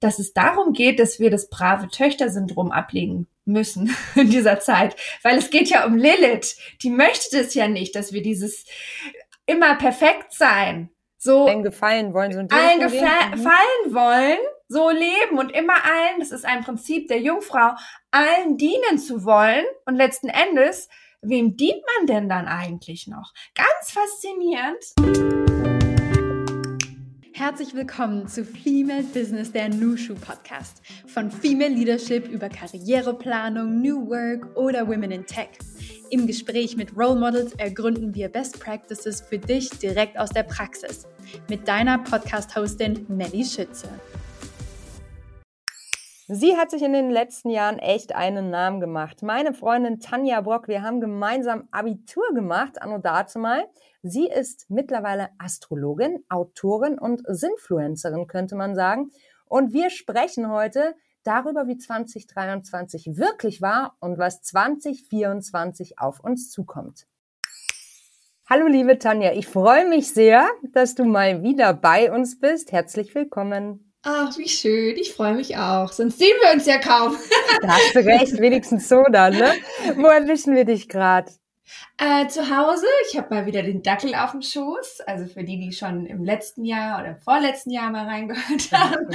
dass es darum geht, dass wir das brave Töchter-Syndrom ablegen müssen in dieser Zeit. Weil es geht ja um Lilith. Die möchte das ja nicht, dass wir dieses immer perfekt sein. So allen gefallen wollen, so allen gefallen mhm. wollen, so leben und immer allen, das ist ein Prinzip der Jungfrau, allen dienen zu wollen und letzten Endes, wem dient man denn dann eigentlich noch? Ganz faszinierend. Herzlich willkommen zu Female Business, der Nushu Podcast. Von Female Leadership über Karriereplanung, New Work oder Women in Tech. Im Gespräch mit Role Models ergründen wir Best Practices für dich direkt aus der Praxis. Mit deiner Podcast-Hostin Melly Schütze. Sie hat sich in den letzten Jahren echt einen Namen gemacht. Meine Freundin Tanja Brock, wir haben gemeinsam Abitur gemacht, anno dazu mal. Sie ist mittlerweile Astrologin, Autorin und Sinfluencerin, könnte man sagen. Und wir sprechen heute darüber, wie 2023 wirklich war und was 2024 auf uns zukommt. Hallo liebe Tanja, ich freue mich sehr, dass du mal wieder bei uns bist. Herzlich willkommen. Ach, wie schön. Ich freue mich auch. Sonst sehen wir uns ja kaum. Da hast du recht, wenigstens so dann, ne? Wo erwischen wir dich gerade? Äh, zu Hause, ich habe mal wieder den Dackel auf dem Schoß, also für die, die schon im letzten Jahr oder im vorletzten Jahr mal reingehört haben.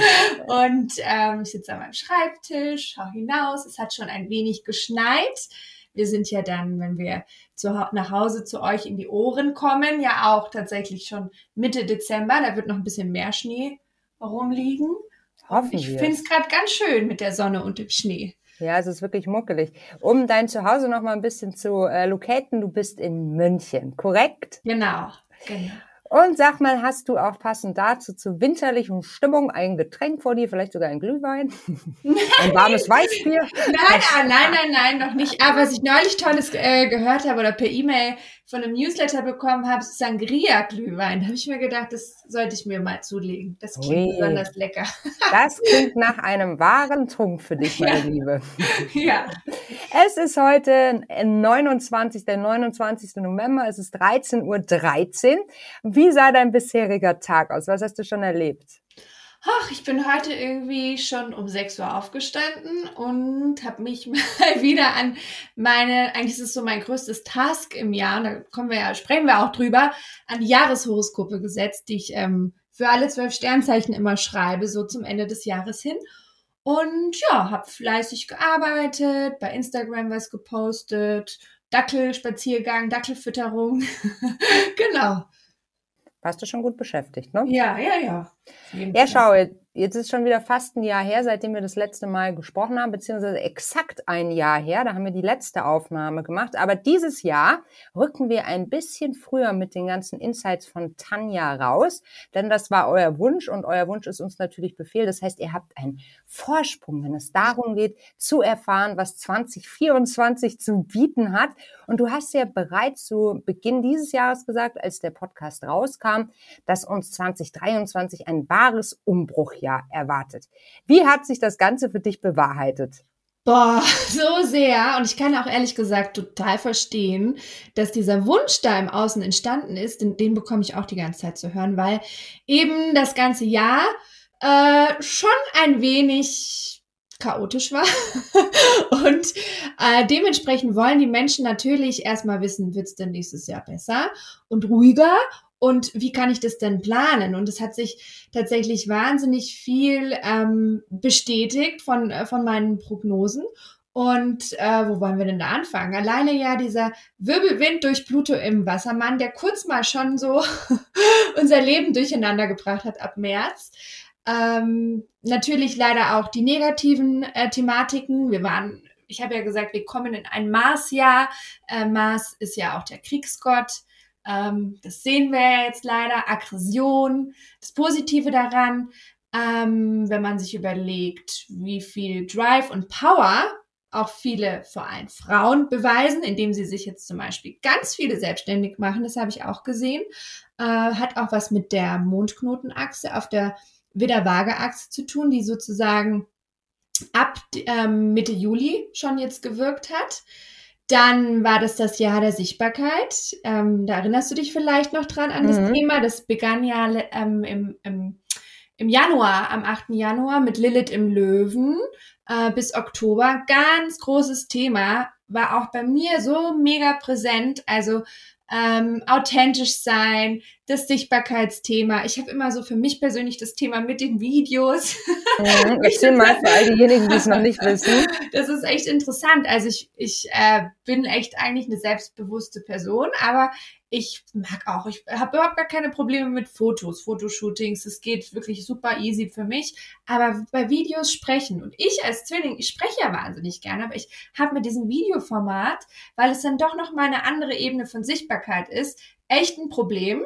Und ähm, ich sitze an meinem Schreibtisch, schau hinaus, es hat schon ein wenig geschneit. Wir sind ja dann, wenn wir zu, nach Hause zu euch in die Ohren kommen, ja auch tatsächlich schon Mitte Dezember. Da wird noch ein bisschen mehr Schnee rumliegen. Hoffen ich finde es gerade ganz schön mit der Sonne und dem Schnee. Ja, es ist wirklich muckelig. Um dein Zuhause noch mal ein bisschen zu äh, locaten, du bist in München, korrekt? Genau, genau. Und sag mal, hast du auch passend dazu zur winterlichen Stimmung ein Getränk vor dir, vielleicht sogar ein Glühwein? ein warmes Weißbier? Nein, ah, nein, nein, nein, noch nicht. Aber was ich neulich Tolles äh, gehört habe oder per E-Mail von einem Newsletter bekommen habe, Sangria-Glühwein. Da habe ich mir gedacht, das sollte ich mir mal zulegen. Das klingt Ui. besonders lecker. das klingt nach einem wahren Trunk für dich, meine ja. Liebe. Ja. Es ist heute 29, der 29. November, es ist 13.13 Uhr. 13. Wie sah dein bisheriger Tag aus? Was hast du schon erlebt? Ach, ich bin heute irgendwie schon um 6 Uhr aufgestanden und habe mich mal wieder an meine, eigentlich ist es so mein größtes Task im Jahr, da kommen wir ja, sprechen wir auch drüber, an die Jahreshoroskope gesetzt, die ich ähm, für alle zwölf Sternzeichen immer schreibe, so zum Ende des Jahres hin. Und ja, habe fleißig gearbeitet, bei Instagram was gepostet, Dackelspaziergang, Dackelfütterung. genau. Warst du schon gut beschäftigt, ne? Ja, ja, ja. Ja, schau, Jetzt ist schon wieder fast ein Jahr her, seitdem wir das letzte Mal gesprochen haben, beziehungsweise exakt ein Jahr her. Da haben wir die letzte Aufnahme gemacht. Aber dieses Jahr rücken wir ein bisschen früher mit den ganzen Insights von Tanja raus, denn das war euer Wunsch und euer Wunsch ist uns natürlich Befehl. Das heißt, ihr habt einen Vorsprung, wenn es darum geht, zu erfahren, was 2024 zu bieten hat. Und du hast ja bereits zu Beginn dieses Jahres gesagt, als der Podcast rauskam, dass uns 2023 ein wahres Umbruch Jahr erwartet. Wie hat sich das Ganze für dich bewahrheitet? Boah, so sehr. Und ich kann auch ehrlich gesagt total verstehen, dass dieser Wunsch da im Außen entstanden ist. Den, den bekomme ich auch die ganze Zeit zu hören, weil eben das ganze Jahr äh, schon ein wenig chaotisch war. und äh, dementsprechend wollen die Menschen natürlich erstmal wissen, wird es denn nächstes Jahr besser und ruhiger und wie kann ich das denn planen? Und es hat sich tatsächlich wahnsinnig viel ähm, bestätigt von, äh, von meinen Prognosen. Und äh, wo wollen wir denn da anfangen? Alleine ja dieser Wirbelwind durch Pluto im Wassermann, der kurz mal schon so unser Leben durcheinander gebracht hat ab März. Ähm, natürlich leider auch die negativen äh, Thematiken. Wir waren, ich habe ja gesagt, wir kommen in ein Marsjahr. Äh, Mars ist ja auch der Kriegsgott. Ähm, das sehen wir jetzt leider. Aggression. Das Positive daran, ähm, wenn man sich überlegt, wie viel Drive und Power auch viele, vor allem Frauen, beweisen, indem sie sich jetzt zum Beispiel ganz viele selbstständig machen. Das habe ich auch gesehen. Äh, hat auch was mit der Mondknotenachse auf der Widder-Waage-Achse zu tun, die sozusagen ab ähm, Mitte Juli schon jetzt gewirkt hat. Dann war das das Jahr der Sichtbarkeit. Ähm, da erinnerst du dich vielleicht noch dran an das mhm. Thema. Das begann ja ähm, im, im, im Januar, am 8. Januar mit Lilith im Löwen äh, bis Oktober. Ganz großes Thema, war auch bei mir so mega präsent. Also ähm, authentisch sein, das Sichtbarkeitsthema. Ich habe immer so für mich persönlich das Thema mit den Videos. Mhm, erzähl mal für all diejenigen, die es noch nicht wissen. Das ist echt interessant. Also ich, ich äh, bin echt eigentlich eine selbstbewusste Person, aber ich mag auch, ich habe überhaupt gar keine Probleme mit Fotos, Fotoshootings. Es geht wirklich super easy für mich. Aber bei Videos sprechen und ich als Zwilling, ich spreche ja wahnsinnig gerne, aber ich habe mit diesem Videoformat, weil es dann doch noch mal eine andere Ebene von Sichtbarkeit ist, echt ein Problem.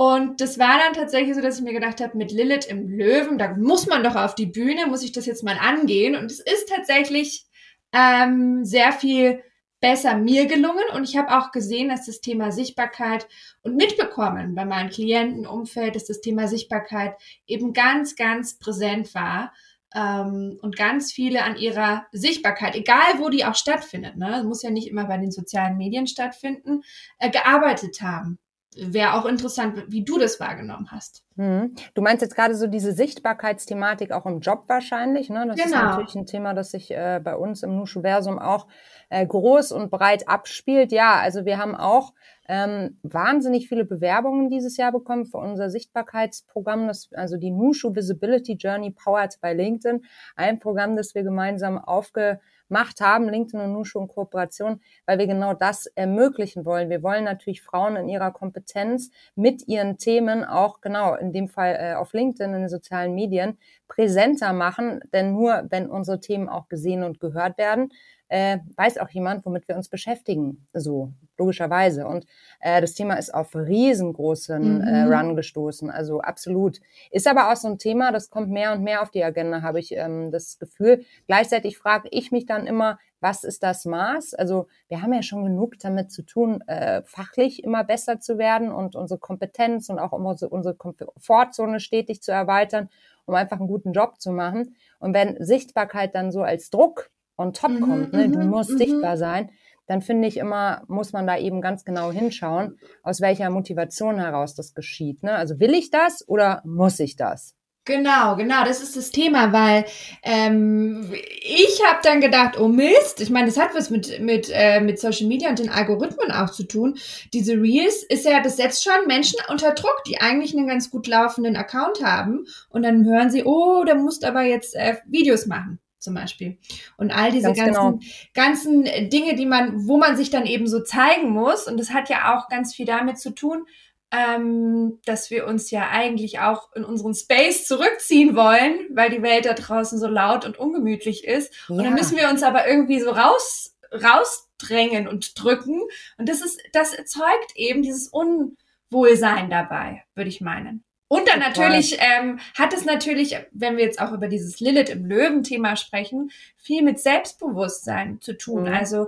Und das war dann tatsächlich so, dass ich mir gedacht habe, mit Lilith im Löwen, da muss man doch auf die Bühne, muss ich das jetzt mal angehen. Und es ist tatsächlich ähm, sehr viel besser mir gelungen und ich habe auch gesehen, dass das Thema Sichtbarkeit und mitbekommen bei meinem Klientenumfeld, dass das Thema Sichtbarkeit eben ganz, ganz präsent war ähm, und ganz viele an ihrer Sichtbarkeit, egal wo die auch stattfindet, ne, muss ja nicht immer bei den sozialen Medien stattfinden, äh, gearbeitet haben wäre auch interessant, wie du das wahrgenommen hast. Hm. Du meinst jetzt gerade so diese Sichtbarkeitsthematik auch im Job wahrscheinlich, ne? Das genau. ist natürlich ein Thema, das sich äh, bei uns im Nuschuversum auch äh, groß und breit abspielt. Ja, also wir haben auch ähm, wahnsinnig viele Bewerbungen dieses Jahr bekommen für unser Sichtbarkeitsprogramm, das, also die Nushu Visibility Journey powered by LinkedIn, ein Programm, das wir gemeinsam aufge Macht haben, LinkedIn und Nushu in Kooperation, weil wir genau das ermöglichen wollen. Wir wollen natürlich Frauen in ihrer Kompetenz mit ihren Themen auch genau in dem Fall äh, auf LinkedIn, in den sozialen Medien präsenter machen, denn nur wenn unsere Themen auch gesehen und gehört werden, äh, weiß auch jemand, womit wir uns beschäftigen. So, logischerweise. Und äh, das Thema ist auf riesengroßen äh, mhm. äh, Run gestoßen. Also absolut. Ist aber auch so ein Thema, das kommt mehr und mehr auf die Agenda, habe ich ähm, das Gefühl. Gleichzeitig frage ich mich dann immer, was ist das Maß? Also wir haben ja schon genug damit zu tun, äh, fachlich immer besser zu werden und unsere Kompetenz und auch unsere, unsere Komfortzone stetig zu erweitern, um einfach einen guten Job zu machen. Und wenn Sichtbarkeit dann so als Druck on top mhm, kommt, ne? du mhm, musst mhm. sichtbar sein, dann finde ich immer, muss man da eben ganz genau hinschauen, aus welcher Motivation heraus das geschieht. Ne? Also will ich das oder muss ich das? Genau, genau, das ist das Thema, weil ähm, ich habe dann gedacht, oh Mist, ich meine, das hat was mit mit äh, mit Social Media und den Algorithmen auch zu tun. Diese Reels ist ja, das setzt schon Menschen unter Druck, die eigentlich einen ganz gut laufenden Account haben und dann hören sie, oh, da musst aber jetzt äh, Videos machen zum Beispiel. Und all diese ganz ganzen, genau. ganzen Dinge, die man, wo man sich dann eben so zeigen muss. Und das hat ja auch ganz viel damit zu tun, ähm, dass wir uns ja eigentlich auch in unseren Space zurückziehen wollen, weil die Welt da draußen so laut und ungemütlich ist. Ja. Und dann müssen wir uns aber irgendwie so raus, rausdrängen und drücken. Und das ist, das erzeugt eben dieses Unwohlsein dabei, würde ich meinen. Und dann natürlich ähm, hat es natürlich, wenn wir jetzt auch über dieses Lilith im Löwen-Thema sprechen, viel mit Selbstbewusstsein zu tun. Mhm. Also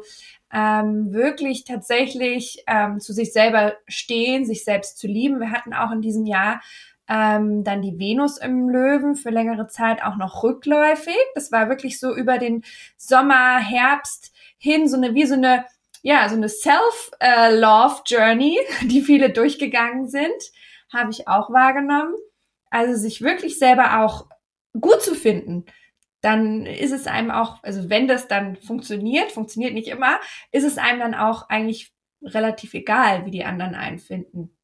ähm, wirklich tatsächlich ähm, zu sich selber stehen, sich selbst zu lieben. Wir hatten auch in diesem Jahr ähm, dann die Venus im Löwen für längere Zeit auch noch rückläufig. Das war wirklich so über den Sommer, Herbst hin, so eine wie so eine ja so eine Self-Love-Journey, die viele durchgegangen sind habe ich auch wahrgenommen. Also sich wirklich selber auch gut zu finden, dann ist es einem auch, also wenn das dann funktioniert, funktioniert nicht immer, ist es einem dann auch eigentlich relativ egal, wie die anderen einen finden.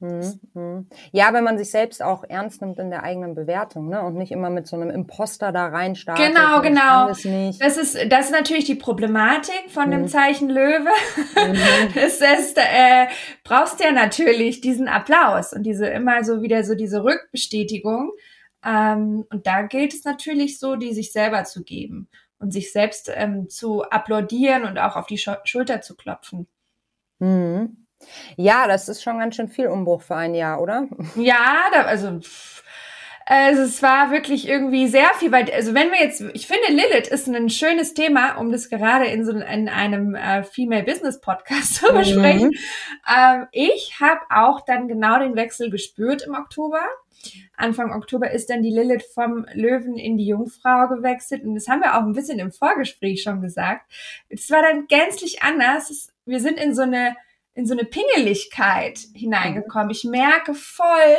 Mhm, mhm. Ja, wenn man sich selbst auch ernst nimmt in der eigenen Bewertung, ne? Und nicht immer mit so einem Imposter da reinstartet. Genau, genau. Das, das, ist, das ist natürlich die Problematik von mhm. dem Zeichen Löwe. Mhm. das ist, äh, brauchst ja natürlich diesen Applaus und diese immer so wieder so diese Rückbestätigung. Ähm, und da gilt es natürlich so, die sich selber zu geben und sich selbst ähm, zu applaudieren und auch auf die Schulter zu klopfen. Mhm. Ja, das ist schon ganz schön viel Umbruch für ein Jahr, oder? Ja, da, also, also es war wirklich irgendwie sehr viel, weil also wenn wir jetzt, ich finde Lilith ist ein schönes Thema, um das gerade in so in einem äh, Female Business Podcast zu besprechen. Mhm. Ähm, ich habe auch dann genau den Wechsel gespürt im Oktober. Anfang Oktober ist dann die Lilith vom Löwen in die Jungfrau gewechselt und das haben wir auch ein bisschen im Vorgespräch schon gesagt. Es war dann gänzlich anders. Wir sind in so eine in so eine Pingeligkeit hineingekommen. Ich merke voll,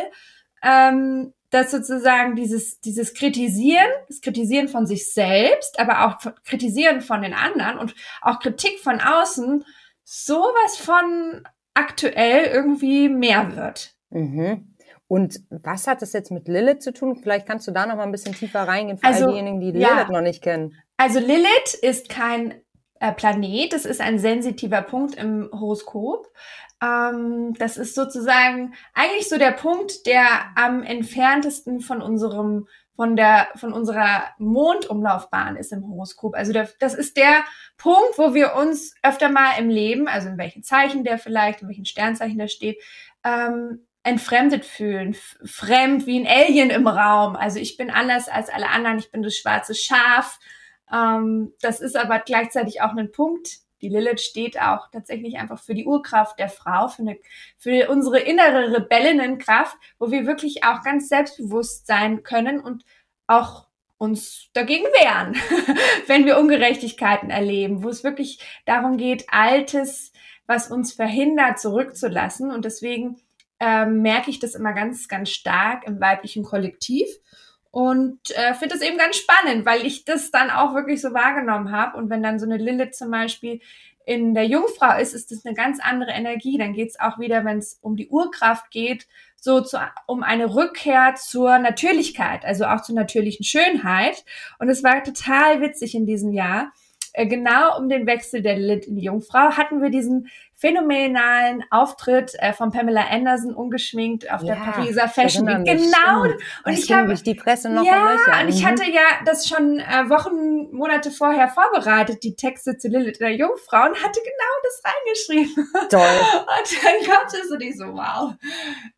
ähm, dass sozusagen dieses, dieses Kritisieren, das Kritisieren von sich selbst, aber auch Kritisieren von den anderen und auch Kritik von außen sowas von aktuell irgendwie mehr wird. Mhm. Und was hat das jetzt mit Lilith zu tun? Vielleicht kannst du da noch mal ein bisschen tiefer reingehen für also, all diejenigen, die Lilith ja. noch nicht kennen. Also Lilith ist kein äh, Planet, das ist ein sensitiver Punkt im Horoskop. Ähm, das ist sozusagen eigentlich so der Punkt, der am entferntesten von unserem von der von unserer Mondumlaufbahn ist im Horoskop. Also der, das ist der Punkt, wo wir uns öfter mal im Leben, also in welchen Zeichen der vielleicht, in welchen Sternzeichen der steht, ähm, entfremdet fühlen, fremd wie ein Alien im Raum. Also ich bin anders als alle anderen, ich bin das schwarze Schaf. Ähm, das ist aber gleichzeitig auch ein Punkt. Die Lilith steht auch tatsächlich einfach für die Urkraft der Frau, für, eine, für unsere innere Rebellinnenkraft, wo wir wirklich auch ganz selbstbewusst sein können und auch uns dagegen wehren, wenn wir Ungerechtigkeiten erleben, wo es wirklich darum geht, Altes, was uns verhindert, zurückzulassen. Und deswegen ähm, merke ich das immer ganz, ganz stark im weiblichen Kollektiv und äh, finde das eben ganz spannend, weil ich das dann auch wirklich so wahrgenommen habe. Und wenn dann so eine Lilith zum Beispiel in der Jungfrau ist, ist das eine ganz andere Energie. Dann geht es auch wieder, wenn es um die Urkraft geht, so zu, um eine Rückkehr zur Natürlichkeit, also auch zur natürlichen Schönheit. Und es war total witzig in diesem Jahr. Äh, genau um den Wechsel der Lilith in die Jungfrau hatten wir diesen phänomenalen Auftritt äh, von Pamela Anderson ungeschminkt auf ja, der Pariser Fashion Week. Genau. Und das ich habe die Presse noch Ja, und ich mhm. hatte ja das schon äh, Wochen, Monate vorher vorbereitet, die Texte zu Lilith der Jungfrau und hatte genau das reingeschrieben. Toll. Und dann kommt es und ich so, wow,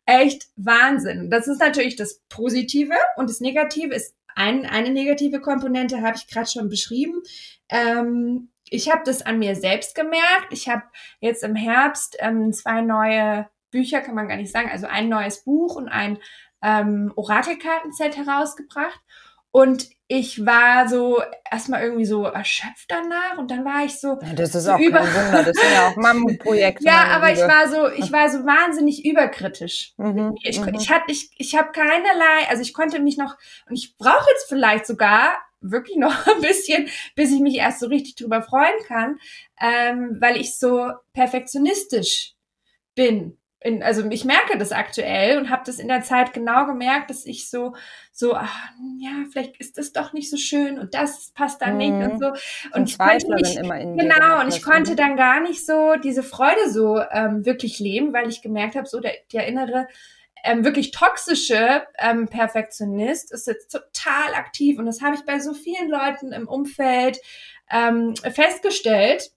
echt Wahnsinn. Das ist natürlich das Positive und das Negative ist ein, eine negative Komponente habe ich gerade schon beschrieben. Ähm, ich habe das an mir selbst gemerkt. Ich habe jetzt im Herbst ähm, zwei neue Bücher, kann man gar nicht sagen, also ein neues Buch und ein ähm, Orakelkartenset herausgebracht. Und ich war so erstmal irgendwie so erschöpft danach und dann war ich so. Ja, das ist so auch über kein Wunder, das sind ja auch Mammutprojekte. ja, aber ich war so, ich war so wahnsinnig überkritisch. Mhm, ich, mhm. ich hatte, ich, ich habe keinerlei, also ich konnte mich noch, und ich brauche jetzt vielleicht sogar wirklich noch ein bisschen, bis ich mich erst so richtig drüber freuen kann, ähm, weil ich so perfektionistisch bin. In, also ich merke das aktuell und habe das in der Zeit genau gemerkt, dass ich so so ach, ja vielleicht ist das doch nicht so schön und das passt dann mhm. nicht und so und ich konnte nicht, genau und ich konnte dann gar nicht so diese Freude so ähm, wirklich leben, weil ich gemerkt habe, so der, der innere ähm, wirklich toxische ähm, Perfektionist ist jetzt total aktiv und das habe ich bei so vielen Leuten im Umfeld ähm, festgestellt.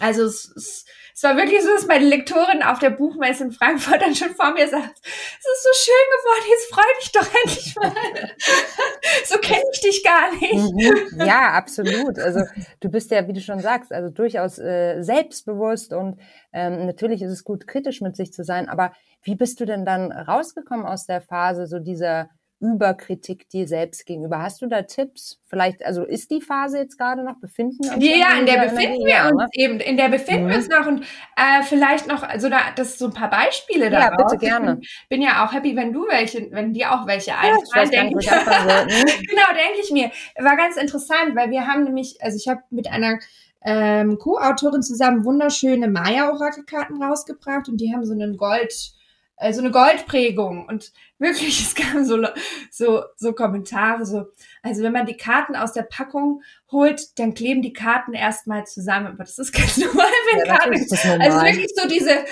Also es, es, es war wirklich so, dass meine Lektorin auf der Buchmesse in Frankfurt dann schon vor mir sagt, es ist so schön geworden, jetzt freu dich doch endlich mal. so kenne ich dich gar nicht. Mhm. Ja, absolut. Also du bist ja, wie du schon sagst, also durchaus äh, selbstbewusst und ähm, natürlich ist es gut, kritisch mit sich zu sein, aber wie bist du denn dann rausgekommen aus der Phase so dieser Überkritik dir selbst gegenüber. Hast du da Tipps? Vielleicht, also ist die Phase jetzt gerade noch, befinden? Ja, ja in der befinden wir uns eben, in der befinden mhm. wir uns noch und äh, vielleicht noch, also da, das ist so ein paar Beispiele da. Ja, bitte gerne. Ich bin, ja auch happy, wenn du welche, wenn dir auch welche einfallen, ja, denke ich. genau, denke ich mir. War ganz interessant, weil wir haben nämlich, also ich habe mit einer ähm, Co-Autorin zusammen wunderschöne Maya-Orakelkarten rausgebracht und die haben so einen Gold, äh, so eine Goldprägung und wirklich, es kamen so, so, so Kommentare, so, also wenn man die Karten aus der Packung holt, dann kleben die Karten erstmal zusammen, aber das ist ganz normal, wenn ja, Karten, also wirklich so diese,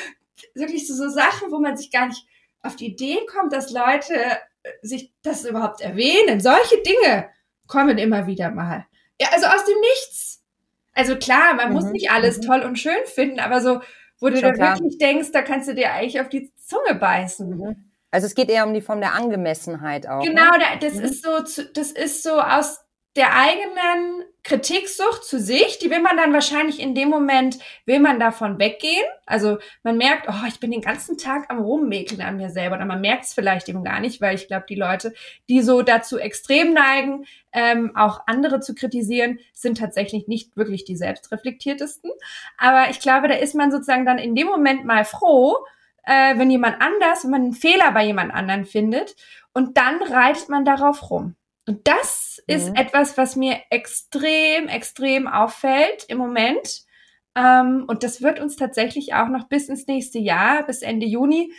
wirklich so, so Sachen, wo man sich gar nicht auf die Idee kommt, dass Leute äh, sich das überhaupt erwähnen. Solche Dinge kommen immer wieder mal. Ja, also aus dem Nichts. Also klar, man mhm. muss nicht alles mhm. toll und schön finden, aber so, wo du dann wirklich denkst, da kannst du dir eigentlich auf die Zunge beißen. Mhm. Also es geht eher um die Form der Angemessenheit auch. Genau, ne? das mhm. ist so, das ist so aus der eigenen Kritiksucht zu sich, die will man dann wahrscheinlich in dem Moment, will man davon weggehen. Also man merkt, oh, ich bin den ganzen Tag am Rummäkeln an mir selber. Oder man merkt es vielleicht eben gar nicht, weil ich glaube, die Leute, die so dazu extrem neigen, ähm, auch andere zu kritisieren, sind tatsächlich nicht wirklich die selbstreflektiertesten. Aber ich glaube, da ist man sozusagen dann in dem Moment mal froh, äh, wenn jemand anders, wenn man einen Fehler bei jemand anderen findet und dann reitet man darauf rum. Und das ist Mhm. etwas, was mir extrem, extrem auffällt im Moment. Ähm, und das wird uns tatsächlich auch noch bis ins nächste Jahr, bis Ende Juni,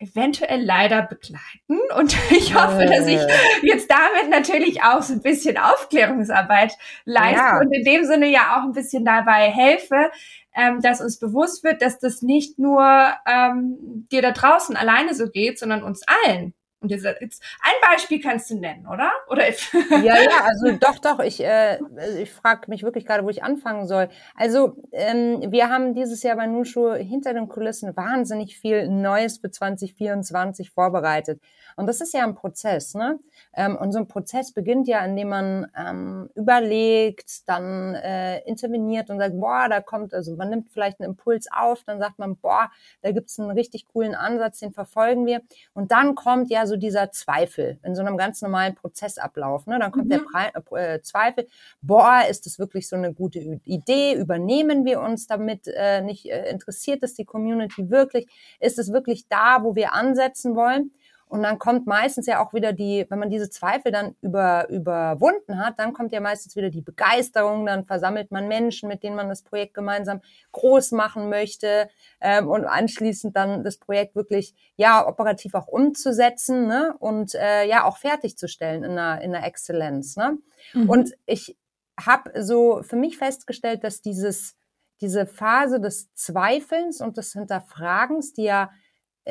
eventuell leider begleiten. Und ich hoffe, dass ich Äh. jetzt damit natürlich auch so ein bisschen Aufklärungsarbeit leiste Ja. und in dem Sinne ja auch ein bisschen dabei helfe, ähm, dass uns bewusst wird, dass das nicht nur ähm, dir da draußen alleine so geht, sondern uns allen. Und jetzt, ein Beispiel kannst du nennen, oder? Oder Ja, ja, also doch, doch. Ich, äh, ich frage mich wirklich gerade, wo ich anfangen soll. Also ähm, wir haben dieses Jahr bei Nushu hinter den Kulissen wahnsinnig viel Neues für 2024 vorbereitet. Und das ist ja ein Prozess, ne? Ähm, und so ein Prozess beginnt ja, indem man ähm, überlegt, dann äh, interveniert und sagt, boah, da kommt, also man nimmt vielleicht einen Impuls auf, dann sagt man, boah, da gibt's einen richtig coolen Ansatz, den verfolgen wir. Und dann kommt ja so dieser Zweifel in so einem ganz normalen Prozessablauf. Ne? Dann kommt Mhm. der Pre äh, Zweifel, boah, ist das wirklich so eine gute Idee? Übernehmen wir uns damit äh, nicht? Äh, interessiert es die Community wirklich? Ist es wirklich da, wo wir ansetzen wollen? Und dann kommt meistens ja auch wieder die, wenn man diese Zweifel dann über, überwunden hat, dann kommt ja meistens wieder die Begeisterung, dann versammelt man Menschen, mit denen man das Projekt gemeinsam groß machen möchte ähm, und anschließend dann das Projekt wirklich ja operativ auch umzusetzen ne? und äh, ja auch fertigzustellen in einer, in einer Exzellenz. Ne? Mhm. Und ich habe so für mich festgestellt, dass dieses, diese Phase des Zweifelns und des Hinterfragens, die ja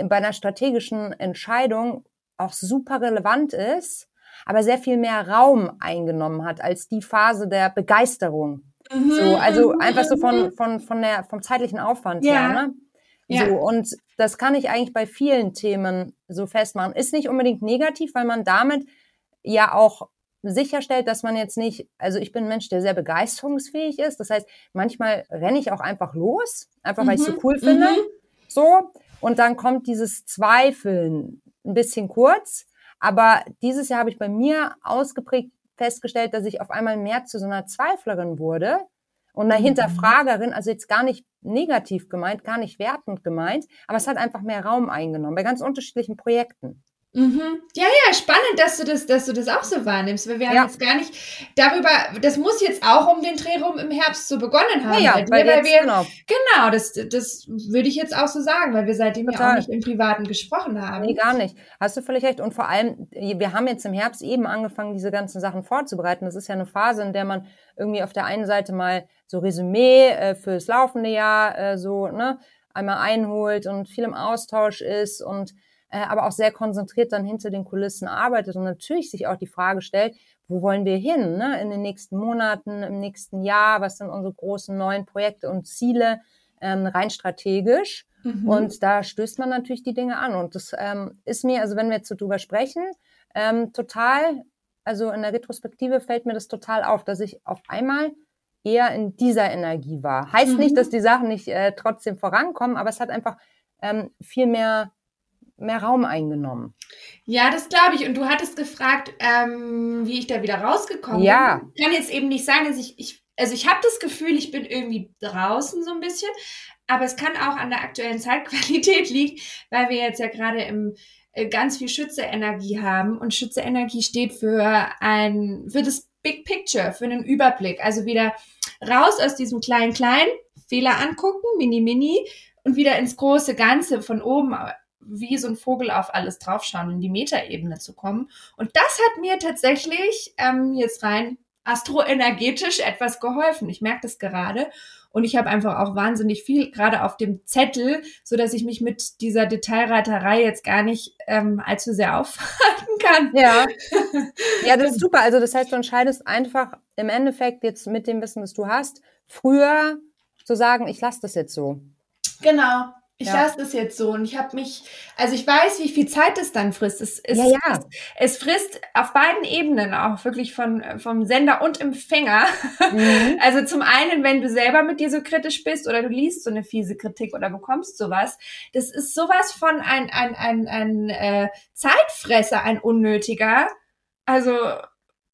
bei einer strategischen Entscheidung auch super relevant ist, aber sehr viel mehr Raum eingenommen hat als die Phase der Begeisterung. Mhm, So, also mhm, einfach so mhm. von, von, von der, vom zeitlichen Aufwand Ja. her, ne? Ja. So, und das kann ich eigentlich bei vielen Themen so festmachen. Ist nicht unbedingt negativ, weil man damit ja auch sicherstellt, dass man jetzt nicht, also ich bin ein Mensch, der sehr begeisterungsfähig ist. Das heißt, manchmal renne ich auch einfach los, einfach weil ich so Mhm, cool finde. mhm. So. Und dann kommt dieses Zweifeln ein bisschen kurz. Aber dieses Jahr habe ich bei mir ausgeprägt festgestellt, dass ich auf einmal mehr zu so einer Zweiflerin wurde und einer Mhm. Hinterfragerin, also jetzt gar nicht negativ gemeint, gar nicht wertend gemeint, aber es hat einfach mehr Raum eingenommen bei ganz unterschiedlichen Projekten. Mhm. Ja, ja, spannend, dass du das, dass du das auch so wahrnimmst, weil wir haben Ja. jetzt gar nicht darüber, das muss jetzt auch um den Dreh rum im Herbst so begonnen haben. Ja, ja, weil weil jetzt, wir, genau. genau, das, das würde ich jetzt auch so sagen, weil wir seitdem ja Total. auch nicht im Privaten gesprochen haben. Nee, gar nicht. Hast du völlig recht. Und vor allem, wir haben jetzt im Herbst eben angefangen, diese ganzen Sachen vorzubereiten. Das ist ja eine Phase, in der man irgendwie auf der einen Seite mal so Resümee äh, fürs laufende Jahr äh, so ne, einmal einholt und viel im Austausch ist und äh, aber auch sehr konzentriert dann hinter den Kulissen arbeitet und natürlich sich auch die Frage stellt, wo wollen wir hin ne? in den nächsten Monaten, im nächsten Jahr, was sind unsere großen neuen Projekte und Ziele, ähm, rein strategisch. Mhm. Und da stößt man natürlich die Dinge an. Und das ähm, ist mir, also wenn wir jetzt so drüber sprechen, ähm, total, also in der Retrospektive fällt mir das total auf, dass ich auf einmal eher in dieser Energie war. Heißt Mhm. nicht, dass die Sachen nicht äh, trotzdem vorankommen, aber es hat einfach ähm, viel mehr, mehr Raum eingenommen. Ja, das glaube ich. Und du hattest gefragt, ähm, wie ich da wieder rausgekommen Ja. bin. Kann jetzt eben nicht sein, dass ich, ich also ich habe das Gefühl, ich bin irgendwie draußen so ein bisschen, aber es kann auch an der aktuellen Zeitqualität liegen, weil wir jetzt ja gerade im äh, ganz viel Schütze-Energie haben und Schütze-Energie steht für ein, für das Big Picture, für einen Überblick. Also wieder raus aus diesem kleinen kleinen Fehler angucken, mini mini und wieder ins große Ganze von oben wie so ein Vogel auf alles draufschauen, in die Metaebene zu kommen. Und das hat mir tatsächlich ähm, jetzt rein astroenergetisch etwas geholfen. Ich merke das gerade. Und ich habe einfach auch wahnsinnig viel gerade auf dem Zettel, so dass ich mich mit dieser Detailreiterei jetzt gar nicht ähm, allzu sehr aufhalten kann. Ja. ja, das ist super. Also das heißt, du entscheidest einfach im Endeffekt jetzt mit dem Wissen, das du hast, früher zu sagen, ich lasse das jetzt so. Genau. Ich Ja. lasse das jetzt so und ich habe mich, also ich weiß, wie viel Zeit es dann frisst. Es, es, Ja, ja. es, es frisst auf beiden Ebenen, auch wirklich von, vom Sender und Empfänger. Mhm. Also zum einen, wenn du selber mit dir so kritisch bist oder du liest so eine fiese Kritik oder bekommst sowas, das ist sowas von ein, ein, ein, ein äh, Zeitfresser, ein unnötiger. Also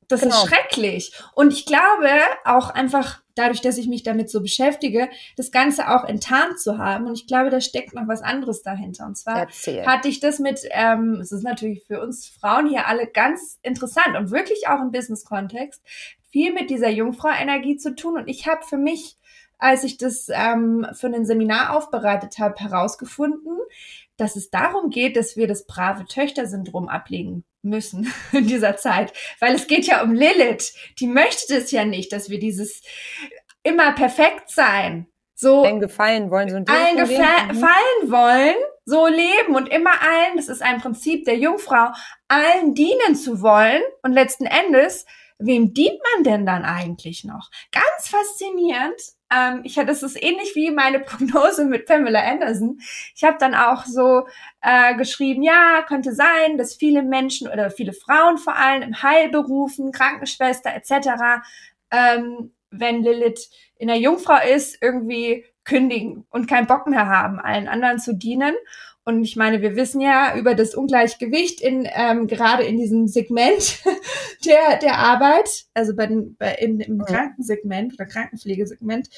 Das genau. ist schrecklich. Und ich glaube auch einfach dadurch, dass ich mich damit so beschäftige, das Ganze auch enttarnt zu haben. Und ich glaube, da steckt noch was anderes dahinter. Und zwar Erzähl. hatte ich das mit, ähm, es ist natürlich für uns Frauen hier alle ganz interessant und wirklich auch im Business-Kontext, viel mit dieser Jungfrau-Energie zu tun. Und ich habe für mich, als ich das ähm, für ein Seminar aufbereitet habe, herausgefunden, dass es darum geht, dass wir das brave Töchter-Syndrom ablegen müssen in dieser Zeit. Weil es geht ja um Lilith. Die möchte das ja nicht, dass wir dieses immer perfekt sein. So allen gefallen wollen, so allen gefallen mhm. wollen, so leben und immer allen, das ist ein Prinzip der Jungfrau, allen dienen zu wollen und letzten Endes wem dient man denn dann eigentlich noch? Ganz faszinierend. Ähm, ich hatte, das ist ähnlich wie meine Prognose mit Pamela Anderson. Ich habe dann auch so äh, geschrieben, ja, könnte sein, dass viele Menschen oder viele Frauen vor allem im Heilberufen, Krankenschwester etc., ähm, wenn Lilith in der Jungfrau ist, irgendwie kündigen und keinen Bock mehr haben, allen anderen zu dienen. Und ich meine, wir wissen ja über das Ungleichgewicht in ähm, gerade in diesem Segment der der Arbeit, also bei den bei in, im Krankensegment oder Krankenpflegesegment.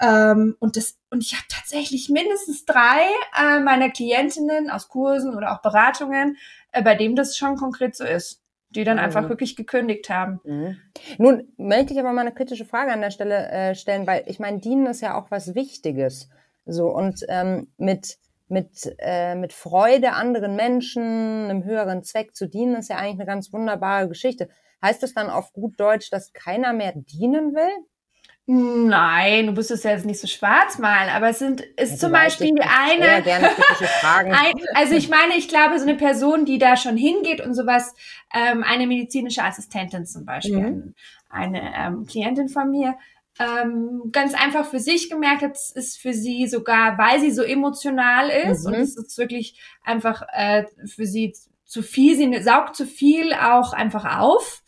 Ähm, und das und ich habe tatsächlich mindestens drei äh, meiner Klientinnen aus Kursen oder auch Beratungen, äh, bei dem das schon konkret so ist die dann mhm. einfach wirklich gekündigt haben. Mhm. Nun möchte ich aber mal eine kritische Frage an der Stelle äh, stellen, weil ich meine, dienen ist ja auch was Wichtiges. So und ähm, mit mit, äh, mit Freude anderen Menschen, einem höheren Zweck zu dienen, ist ja eigentlich eine ganz wunderbare Geschichte. Heißt das dann auf gut Deutsch, dass keiner mehr dienen will? Nein, du musst es ja jetzt nicht so schwarz malen, aber es sind, ist ja, zum Beispiel die eine, ein, also ich meine, ich glaube, so eine Person, die da schon hingeht und sowas, ähm, eine medizinische Assistentin zum Beispiel, mhm. eine ähm, Klientin von mir, ähm, ganz einfach für sich gemerkt hat, es ist für sie sogar, weil sie so emotional ist mhm. und es ist wirklich einfach äh, für sie zu viel, sie saugt zu viel auch einfach auf,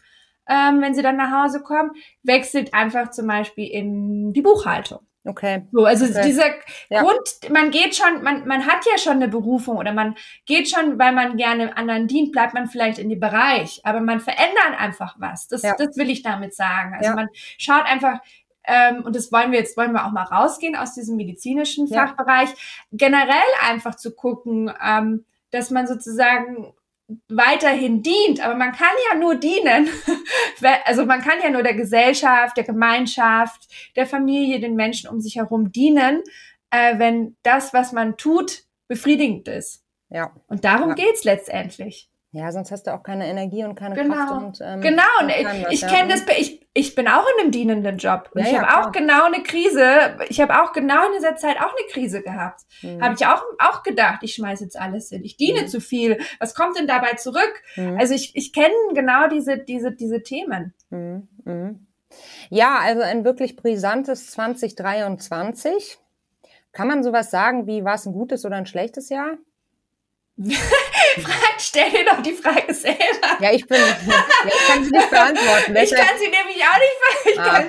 ähm, wenn sie dann nach Hause kommen, wechselt einfach zum Beispiel in die Buchhaltung. Okay. So, also okay. dieser ja. Grund, man geht schon, man, man hat ja schon eine Berufung oder man geht schon, weil man gerne anderen dient, bleibt man vielleicht in dem Bereich, aber man verändert einfach was. Das, ja. das will ich damit sagen. Also ja. man schaut einfach, ähm, und das wollen wir jetzt, wollen wir auch mal rausgehen aus diesem medizinischen ja. Fachbereich, generell einfach zu gucken, ähm, dass man sozusagen weiterhin dient, aber man kann ja nur dienen. also man kann ja nur der Gesellschaft, der Gemeinschaft, der Familie, den Menschen um sich herum dienen, äh, wenn das, was man tut, befriedigend ist. Ja. Und darum ja. geht's letztendlich. Ja, sonst hast du auch keine Energie und keine genau. Kraft. Und, ähm, genau, und ich, ich kenne das, ich, ich bin auch in einem dienenden Job. Und ja, ich ja, habe auch genau eine Krise, ich habe auch genau in dieser Zeit auch eine Krise gehabt. Mhm. Habe ich auch, auch gedacht, ich schmeiße jetzt alles hin, ich diene mhm. zu viel. Was kommt denn dabei zurück? Mhm. Also ich, ich kenne genau diese, diese, diese Themen. Mhm. Mhm. Ja, also ein wirklich brisantes 2023. Kann man sowas sagen wie, war es ein gutes oder ein schlechtes Jahr? Frag, stell dir doch die Frage selber. Ja, ich bin, ja, ich kann sie nicht beantworten. ich kann sie nämlich auch nicht ich kann,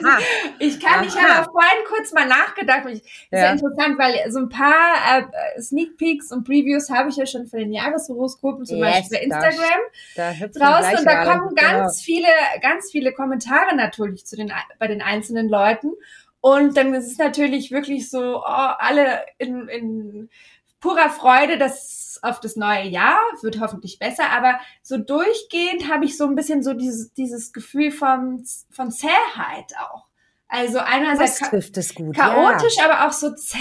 ich, kann ich habe vorhin kurz mal nachgedacht. Ich, ja. Ist ja interessant, weil so ein paar äh, Sneak Peeks und Previews habe ich ja schon für den Jahreshoroskopen, zum yes, Beispiel bei Instagram da, da draußen. Und da kommen ganz genau. viele, ganz viele Kommentare natürlich zu den, bei den einzelnen Leuten. Und dann ist es natürlich wirklich so, oh, alle in, in purer Freude, dass auf das neue Jahr wird hoffentlich besser, aber so durchgehend habe ich so ein bisschen so dieses, dieses Gefühl von, von Zähheit auch. Also einerseits trifft es gut, chaotisch, ja. aber auch so zäh.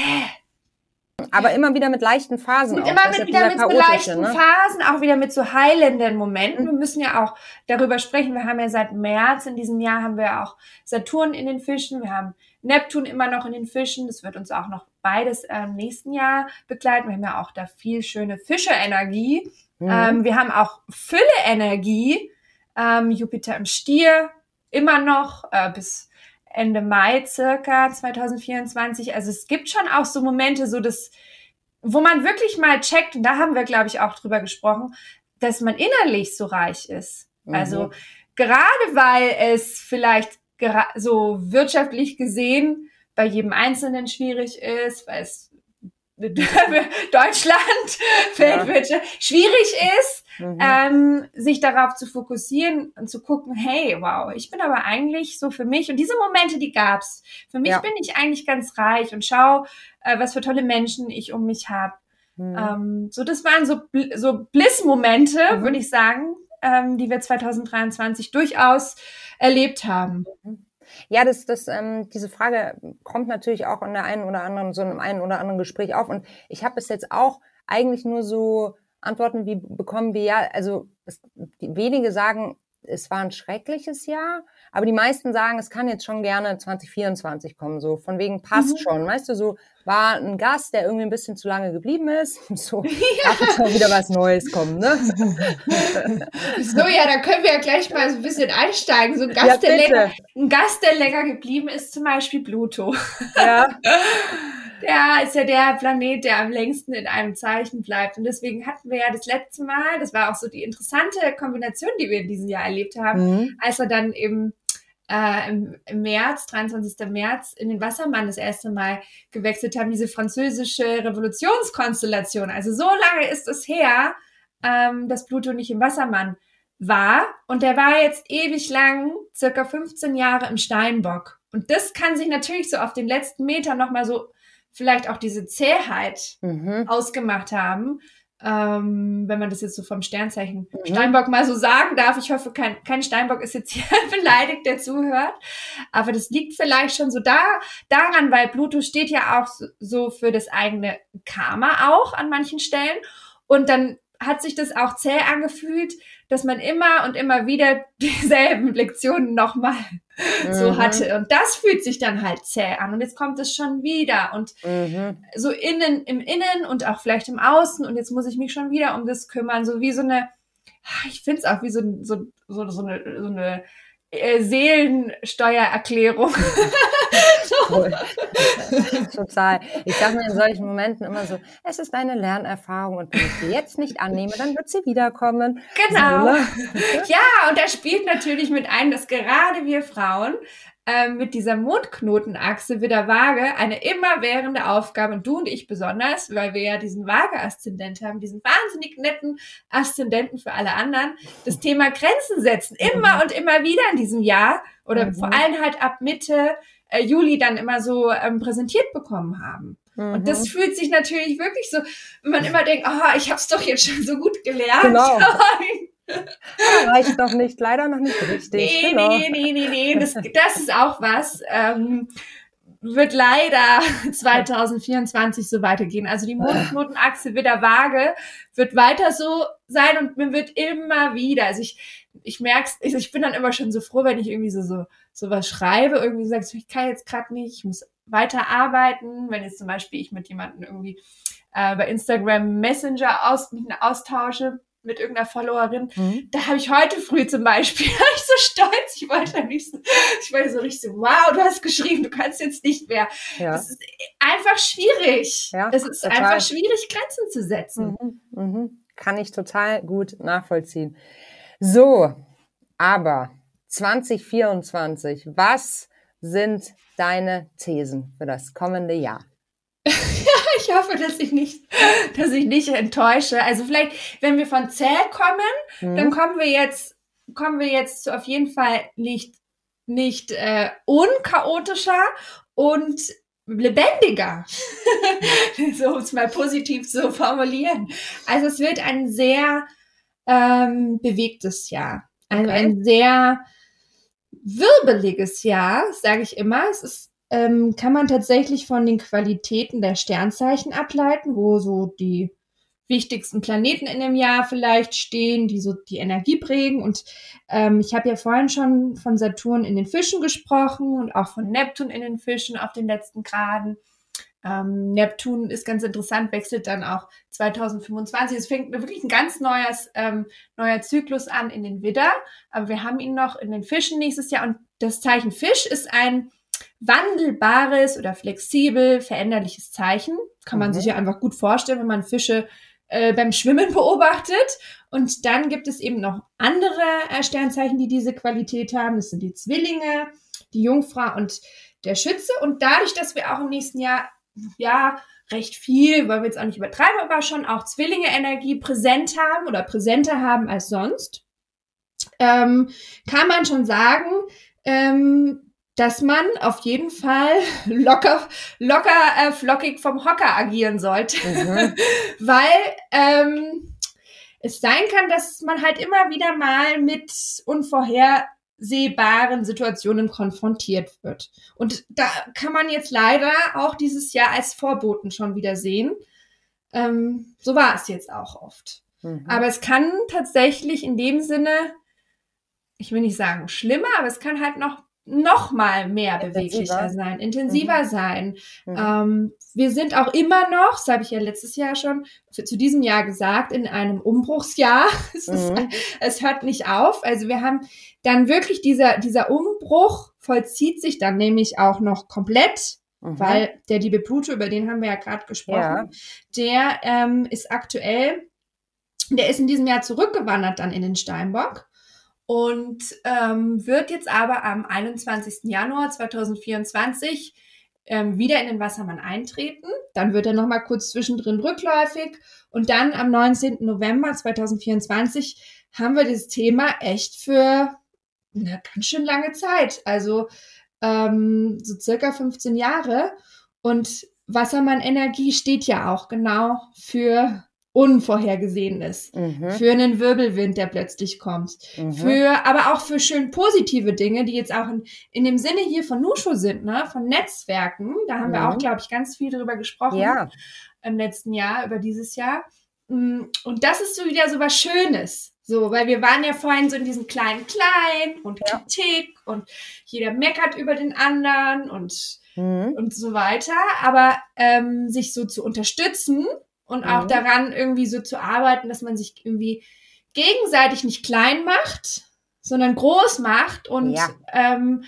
Aber immer wieder mit leichten Phasen. Und auch, immer mit, wieder mit so leichten ne? Phasen, auch wieder mit so heilenden Momenten. Wir müssen ja auch darüber sprechen. Wir haben ja seit März in diesem Jahr haben wir auch Saturn in den Fischen. Wir haben Neptun immer noch in den Fischen. Das wird uns auch noch beides im nächsten Jahr begleiten. Wir haben ja auch da viel schöne Fische-Energie. Mhm. Ähm, wir haben auch Fülle-Energie. Ähm, Jupiter im Stier immer noch äh, bis Ende Mai circa 2024. Also es gibt schon auch so Momente, so das, wo man wirklich mal checkt, und da haben wir, glaube ich, auch drüber gesprochen, dass man innerlich so reich ist. Mhm. Also gerade weil es vielleicht so wirtschaftlich gesehen bei jedem Einzelnen schwierig ist, weil es Deutschland, Weltwirtschaft, schwierig ist, Mhm. ähm, sich darauf zu fokussieren und zu gucken, hey, wow, ich bin aber eigentlich so für mich und diese Momente, die gab's. Für mich Ja. bin ich eigentlich ganz reich und schau, äh, was für tolle Menschen ich um mich habe. Mhm. Ähm, so, das waren so, bl so Bliss-Momente, Mhm. würde ich sagen, ähm, die wir 2023 durchaus erlebt haben. Ja, das, das, ähm, diese Frage kommt natürlich auch in der einen oder anderen, so einem einen oder anderen Gespräch auf. Und ich habe bis jetzt auch eigentlich nur so Antworten wie bekommen wie ja, also es, wenige sagen, es war ein schreckliches Jahr, aber die meisten sagen, es kann jetzt schon gerne 2024 kommen, so von wegen passt Mhm. schon, weißt du, so war ein Gast, der irgendwie ein bisschen zu lange geblieben ist, so darf jetzt mal wieder was Neues kommen, ne? So, ja, da können wir ja gleich mal so ein bisschen einsteigen. So ein Gast, Ja, der, länger, ein Gast der länger geblieben ist, zum Beispiel Pluto. Ja, Der ist ja der Planet, der am längsten in einem Zeichen bleibt. Und deswegen hatten wir ja das letzte Mal, das war auch so die interessante Kombination, die wir in diesem Jahr erlebt haben, mhm. als er dann eben äh, im, März, 23. März, in den Wassermann das erste Mal gewechselt haben, diese französische Revolutionskonstellation. Also so lange ist es her, ähm, dass Pluto nicht im Wassermann war. Und der war jetzt ewig lang, circa 15 Jahre im Steinbock. Und das kann sich natürlich so auf den letzten Metern nochmal so vielleicht auch diese Zähheit Mhm. ausgemacht haben, ähm, wenn man das jetzt so vom Sternzeichen Mhm. Steinbock mal so sagen darf. Ich hoffe, kein, kein Steinbock ist jetzt hier beleidigt, der zuhört. Aber das liegt vielleicht schon so da, daran, weil Pluto steht ja auch so, so für das eigene Karma auch an manchen Stellen. Und dann hat sich das auch zäh angefühlt, dass man immer und immer wieder dieselben Lektionen nochmal so Mhm. hatte. Und das fühlt sich dann halt zäh an. Und jetzt kommt es schon wieder. Und Mhm. so innen, im Innen und auch vielleicht im Außen. Und jetzt muss ich mich schon wieder um das kümmern. So wie so eine, ah, ich finde es auch wie so, so, so, so eine, so eine äh, Seelensteuererklärung. Total. Ich sage mir in solchen Momenten immer so, es ist eine Lernerfahrung und wenn ich sie jetzt nicht annehme, dann wird sie wiederkommen. Genau. Ne? Ja, und da spielt natürlich mit ein, dass gerade wir Frauen ähm, mit dieser Mondknotenachse wieder Waage eine immerwährende Aufgabe, und du und ich besonders, weil wir ja diesen Waage-Aszendent haben, diesen wahnsinnig netten Aszendenten für alle anderen, das Thema Grenzen setzen, immer und immer wieder in diesem Jahr oder Mhm. vor allem halt ab Mitte äh, Juli dann immer so ähm, präsentiert bekommen haben. Und das Mhm. fühlt sich natürlich wirklich so, wenn man immer denkt, ah, ich hab's doch jetzt schon so gut gelernt. Genau. Reicht noch nicht, leider noch nicht richtig. Nee, genau. nee, nee, nee, nee, das, das ist auch was. Ähm, wird leider 2024 so weitergehen. Also die Mondknotenachse wieder vage, wird weiter so sein und mir wird immer wieder, also ich, ich merk's, ich, ich bin dann immer schon so froh, wenn ich irgendwie so, so, so was schreibe, irgendwie sagst, ich kann jetzt gerade nicht, ich muss weiter arbeiten, wenn jetzt zum Beispiel ich mit jemandem irgendwie äh, bei Instagram Messenger aus, mich austausche mit irgendeiner Followerin, Mhm. da habe ich heute früh zum Beispiel, war ich so stolz, ich wollte am liebsten, ich wollte so richtig so, wow, du hast geschrieben, du kannst jetzt nicht mehr. Ja. Das ist einfach schwierig. Ja, es ist total. einfach schwierig, Grenzen zu setzen. Mhm. Mhm. Kann ich total gut nachvollziehen. So, aber 2024, was sind deine Thesen für das kommende Jahr? Ich hoffe, dass ich nicht, dass ich nicht enttäusche. Also vielleicht, wenn wir von Zäh kommen, Mhm. dann kommen wir jetzt, kommen wir jetzt zu auf jeden Fall nicht, nicht äh, unchaotischer und lebendiger. so, um es mal positiv zu formulieren. Also es wird ein sehr ähm, bewegtes Jahr. Also Okay. ein sehr wirbeliges Jahr, sage ich immer. Es ist, ähm, kann man tatsächlich von den Qualitäten der Sternzeichen ableiten, wo so die wichtigsten Planeten in dem Jahr vielleicht stehen, die so die Energie prägen. Und ähm, ich habe ja vorhin schon von Saturn in den Fischen gesprochen und auch von Neptun in den Fischen auf den letzten Graden. Ähm, Neptun ist ganz interessant, wechselt dann auch 2025. Es fängt wirklich ein ganz neues, ähm, neuer Zyklus an in den Widder, aber wir haben ihn noch in den Fischen nächstes Jahr und das Zeichen Fisch ist ein wandelbares oder flexibel veränderliches Zeichen. Kann man Mhm. sich ja einfach gut vorstellen, wenn man Fische äh, beim Schwimmen beobachtet. Und dann gibt es eben noch andere äh, Sternzeichen, die diese Qualität haben. Das sind die Zwillinge, die Jungfrau und der Schütze. Und dadurch, dass wir auch im nächsten Jahr ja, recht viel, weil wir jetzt auch nicht übertreiben, aber schon auch Zwillinge-Energie präsent haben oder präsenter haben als sonst, ähm, kann man schon sagen, ähm, dass man auf jeden Fall locker, locker, äh, flockig vom Hocker agieren sollte, mhm. weil ähm, es sein kann, dass man halt immer wieder mal mit unvorhersehbaren Situationen konfrontiert wird. Und da kann man jetzt leider auch dieses Jahr als Vorboten schon wieder sehen. Ähm, so war es jetzt auch oft. Mhm. Aber es kann tatsächlich in dem Sinne, ich will nicht sagen schlimmer, aber es kann halt noch noch mal mehr beweglicher sein, intensiver mhm. sein. Mhm. Ähm, wir sind auch immer noch, das habe ich ja letztes Jahr schon für, zu diesem Jahr gesagt, in einem Umbruchsjahr. es, ist, mhm. es hört nicht auf. Also wir haben dann wirklich dieser, dieser Umbruch vollzieht sich dann nämlich auch noch komplett. Mhm. Weil der liebe Pluto, über den haben wir ja gerade gesprochen, ja. der ähm, ist aktuell, der ist in diesem Jahr zurückgewandert dann in den Steinbock und ähm, wird jetzt aber am 21. Januar 2024 ähm, wieder in den Wassermann eintreten. Dann wird er nochmal kurz zwischendrin rückläufig und dann am 19. November 2024 haben wir das Thema echt für eine ganz schön lange Zeit, also ähm, so circa 15 Jahre. Und Wassermann Energie steht ja auch genau für Unvorhergesehenes, mhm. für einen Wirbelwind, der plötzlich kommt, mhm. für, aber auch für schön positive Dinge, die jetzt auch in, in dem Sinne hier von Nushu sind, ne, von Netzwerken. Da haben mhm. wir auch, glaube ich, ganz viel drüber gesprochen ja. im letzten Jahr, über dieses Jahr. Mm, und das ist so wieder so was Schönes. So, weil wir waren ja vorhin so in diesem kleinen Klein und ja. Kritik und jeder meckert über den anderen und, mhm. und so weiter. Aber ähm, sich so zu unterstützen und auch mhm. daran irgendwie so zu arbeiten, dass man sich irgendwie gegenseitig nicht klein macht, sondern groß macht und ja. ähm,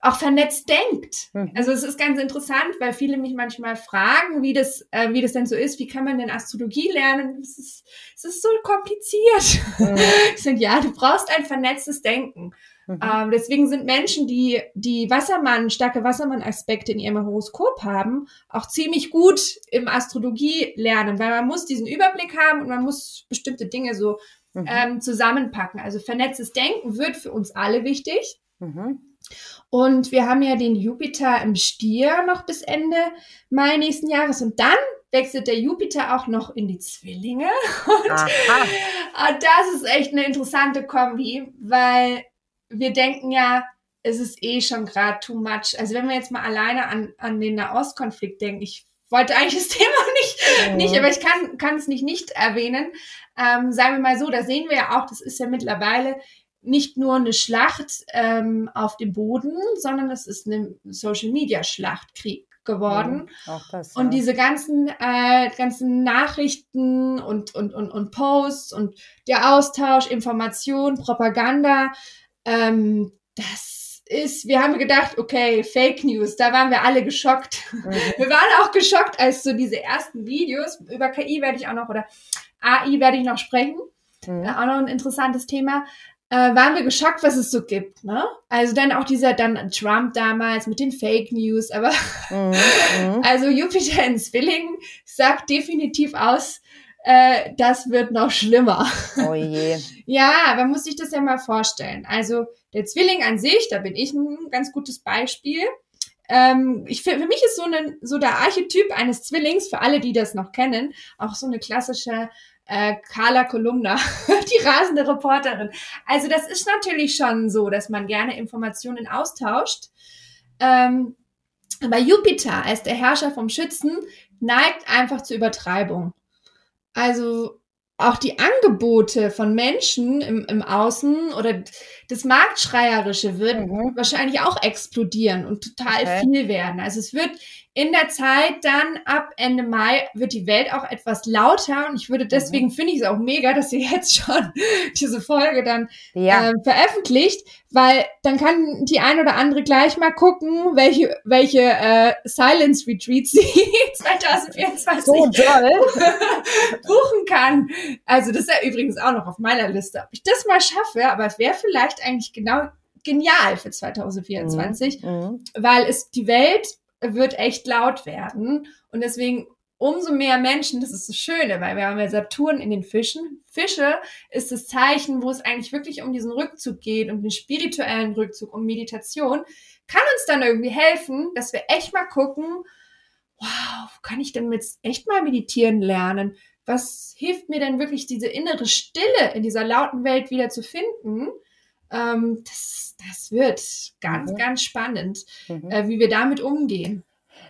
auch vernetzt denkt. Mhm. Also es ist ganz interessant, weil viele mich manchmal fragen, wie das, äh, wie das denn so ist, wie kann man denn Astrologie lernen? Es ist, es ist so kompliziert. Mhm. Ich sage, ja, du brauchst ein vernetztes Denken. Mhm. Ähm, deswegen sind Menschen, die die Wassermann, starke Wassermann-Aspekte in ihrem Horoskop haben, auch ziemlich gut im Astrologie lernen, weil man muss diesen Überblick haben und man muss bestimmte Dinge so mhm. ähm, zusammenpacken. Also vernetztes Denken wird für uns alle wichtig. Mhm. Und wir haben ja den Jupiter im Stier noch bis Ende Mai nächsten Jahres. Und dann wechselt der Jupiter auch noch in die Zwillinge. Und, und das ist echt eine interessante Kombi, weil wir denken ja, es ist eh schon gerade too much. Also wenn wir jetzt mal alleine an, an den Nahostkonflikt denken, ich wollte eigentlich das Thema nicht, ja. nicht aber ich kann, kann es nicht nicht erwähnen. Ähm, sagen wir mal so, da sehen wir ja auch, das ist ja mittlerweile nicht nur eine Schlacht ähm, auf dem Boden, sondern es ist eine Social-Media-Schlachtkrieg geworden. Ja, das, ja. Und diese ganzen, äh, ganzen Nachrichten und, und, und, und Posts und der Austausch, Information, Propaganda, ähm, das ist, wir haben gedacht, okay, Fake News, da waren wir alle geschockt. Mhm. Wir waren auch geschockt, als so diese ersten Videos, über KI werde ich auch noch, oder AI werde ich noch sprechen, mhm. äh, auch noch ein interessantes Thema, äh, waren wir geschockt, was es so gibt. Ne? Also dann auch dieser dann Trump damals mit den Fake News, aber mhm. mhm. also Jupiter in Zwillingen sagt definitiv aus, äh, das wird noch schlimmer. Oh je. ja, man muss sich das ja mal vorstellen. Also der Zwilling an sich, da bin ich ein ganz gutes Beispiel. Ähm, ich für, für mich ist so, ein, so der Archetyp eines Zwillings, für alle, die das noch kennen, auch so eine klassische äh, Carla Kolumna, die rasende Reporterin. Also das ist natürlich schon so, dass man gerne Informationen austauscht. Ähm, aber Jupiter als der Herrscher vom Schützen neigt einfach zur Übertreibung. Also auch die Angebote von Menschen im, im Außen oder das Marktschreierische wird mhm. wahrscheinlich auch explodieren und total okay. viel werden. Also es wird in der Zeit dann ab Ende Mai wird die Welt auch etwas lauter und ich würde deswegen mhm. finde ich es auch mega, dass ihr jetzt schon diese Folge dann ja. äh, veröffentlicht, weil dann kann die ein oder andere gleich mal gucken, welche welche äh, Silence Retreats sie 2024 so buchen kann. Also das ist ja übrigens auch noch auf meiner Liste, ob ich das mal schaffe, aber es wäre vielleicht eigentlich genau genial für 2024, mhm. mhm. weil es die Welt wird echt laut werden. Und deswegen umso mehr Menschen, das ist das Schöne, weil wir haben ja Saturn in den Fischen. Fische ist das Zeichen, wo es eigentlich wirklich um diesen Rückzug geht, um den spirituellen Rückzug, um Meditation, kann uns dann irgendwie helfen, dass wir echt mal gucken, wow, kann ich denn jetzt echt mal meditieren lernen? Was hilft mir denn wirklich, diese innere Stille in dieser lauten Welt wieder zu finden? Ähm, das, das wird ganz, mhm. ganz spannend, mhm. äh, wie wir damit umgehen.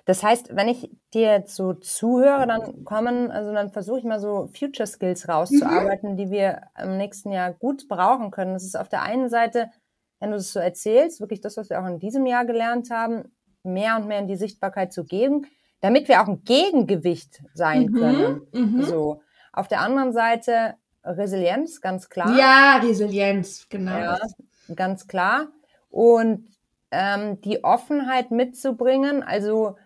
Das heißt, wenn ich dir jetzt so zuhöre, dann kommen, also dann versuche ich mal so Future Skills rauszuarbeiten, mhm. die wir im nächsten Jahr gut brauchen können. Das ist auf der einen Seite, wenn du es so erzählst, wirklich das, was wir auch in diesem Jahr gelernt haben, mehr und mehr in die Sichtbarkeit zu geben damit wir auch ein Gegengewicht sein mhm, können. Mhm. So. Auf der anderen Seite Resilienz, ganz klar. Ja, Resilienz, genau. Ja, ganz klar. Und ähm, die Offenheit mitzubringen, also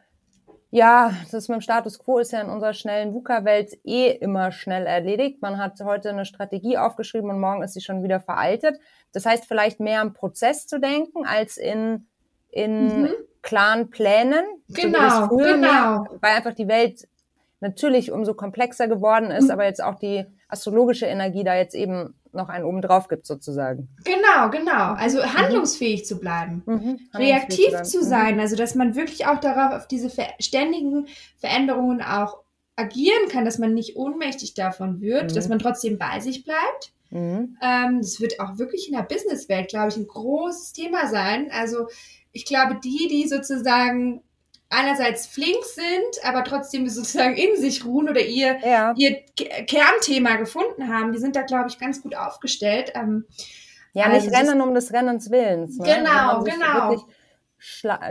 ja, das mit dem Status quo ist ja in unserer schnellen VUCA-Welt eh immer schnell erledigt. Man hat heute eine Strategie aufgeschrieben und morgen ist sie schon wieder veraltet. Das heißt, vielleicht mehr am Prozess zu denken als in, in mhm klaren Plänen. Genau, so genau. Mehr, weil einfach die Welt natürlich umso komplexer geworden ist, mhm. aber jetzt auch die astrologische Energie da jetzt eben noch einen oben drauf gibt sozusagen. Genau, genau. Also mhm. handlungsfähig zu bleiben, mhm. reaktiv zu, zu sein, mhm. also dass man wirklich auch darauf auf diese ständigen Veränderungen auch agieren kann, dass man nicht ohnmächtig davon wird, dass mhm. man trotzdem bei sich bleibt. Mhm. Ähm, das wird auch wirklich in der Businesswelt, glaube ich, ein großes Thema sein. Also ich glaube, die, die sozusagen einerseits flink sind, aber trotzdem sozusagen in sich ruhen oder ihr, ja. ihr Kernthema gefunden haben, die sind da, glaube ich, ganz gut aufgestellt. Ähm, ja, also nicht Rennen um des Rennens Willens. Ne? Genau, genau